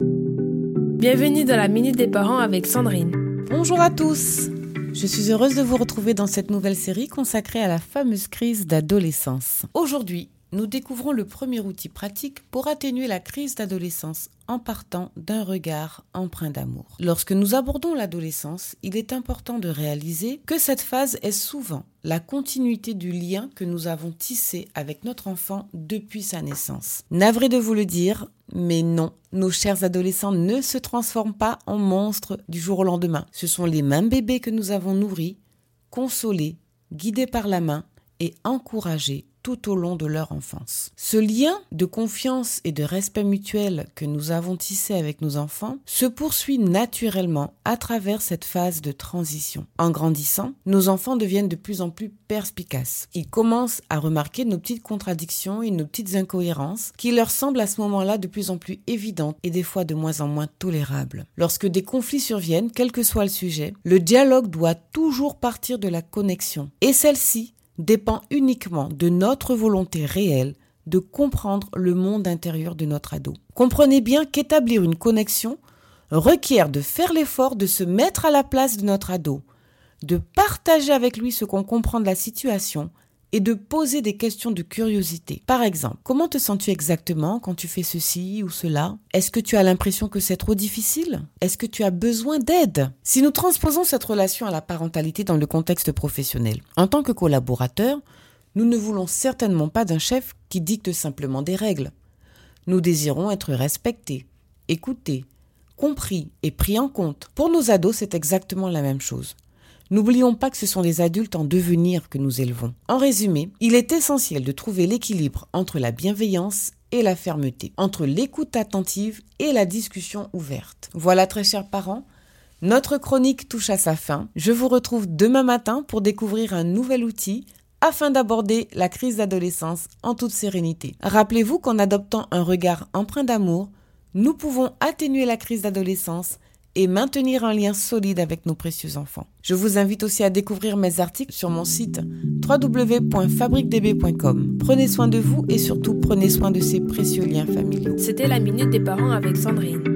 Bienvenue dans la Minute des Parents avec Sandrine. Bonjour à tous je suis heureuse de vous retrouver dans cette nouvelle série consacrée à la fameuse crise d'adolescence. Aujourd'hui, nous découvrons le premier outil pratique pour atténuer la crise d'adolescence en partant d'un regard empreint d'amour. Lorsque nous abordons l'adolescence, il est important de réaliser que cette phase est souvent la continuité du lien que nous avons tissé avec notre enfant depuis sa naissance. Navré de vous le dire, mais non, nos chers adolescents ne se transforment pas en monstres du jour au lendemain. Ce sont les mêmes bébés que nous avons nourris, consolés, guidés par la main et encouragés tout au long de leur enfance. Ce lien de confiance et de respect mutuel que nous avons tissé avec nos enfants se poursuit naturellement à travers cette phase de transition. En grandissant, nos enfants deviennent de plus en plus perspicaces. Ils commencent à remarquer nos petites contradictions et nos petites incohérences qui leur semblent à ce moment-là de plus en plus évidentes et des fois de moins en moins tolérables. Lorsque des conflits surviennent, quel que soit le sujet, le dialogue doit toujours partir de la connexion. Et celle-ci dépend uniquement de notre volonté réelle de comprendre le monde intérieur de notre ado. Comprenez bien qu'établir une connexion requiert de faire l'effort de se mettre à la place de notre ado, de partager avec lui ce qu'on comprend de la situation et de poser des questions de curiosité. Par exemple, comment te sens-tu exactement quand tu fais ceci ou cela? Est-ce que tu as l'impression que c'est trop difficile? Est-ce que tu as besoin d'aide? Si nous transposons cette relation à la parentalité dans le contexte professionnel, en tant que collaborateur, nous ne voulons certainement pas d'un chef qui dicte simplement des règles. Nous désirons être respectés, écoutés, compris et pris en compte. Pour nos ados, c'est exactement la même chose. N'oublions pas que ce sont des adultes en devenir que nous élevons. En résumé, il est essentiel de trouver l'équilibre entre la bienveillance et la fermeté, entre l'écoute attentive et la discussion ouverte. Voilà très chers parents, notre chronique touche à sa fin. Je vous retrouve demain matin pour découvrir un nouvel outil afin d'aborder la crise d'adolescence en toute sérénité. Rappelez-vous qu'en adoptant un regard empreint d'amour, nous pouvons atténuer la crise d'adolescence et maintenir un lien solide avec nos précieux enfants. Je vous invite aussi à découvrir mes articles sur mon site www.fabriquedb.com. Prenez soin de vous et surtout prenez soin de ces précieux liens familiaux. C'était la minute des parents avec Sandrine.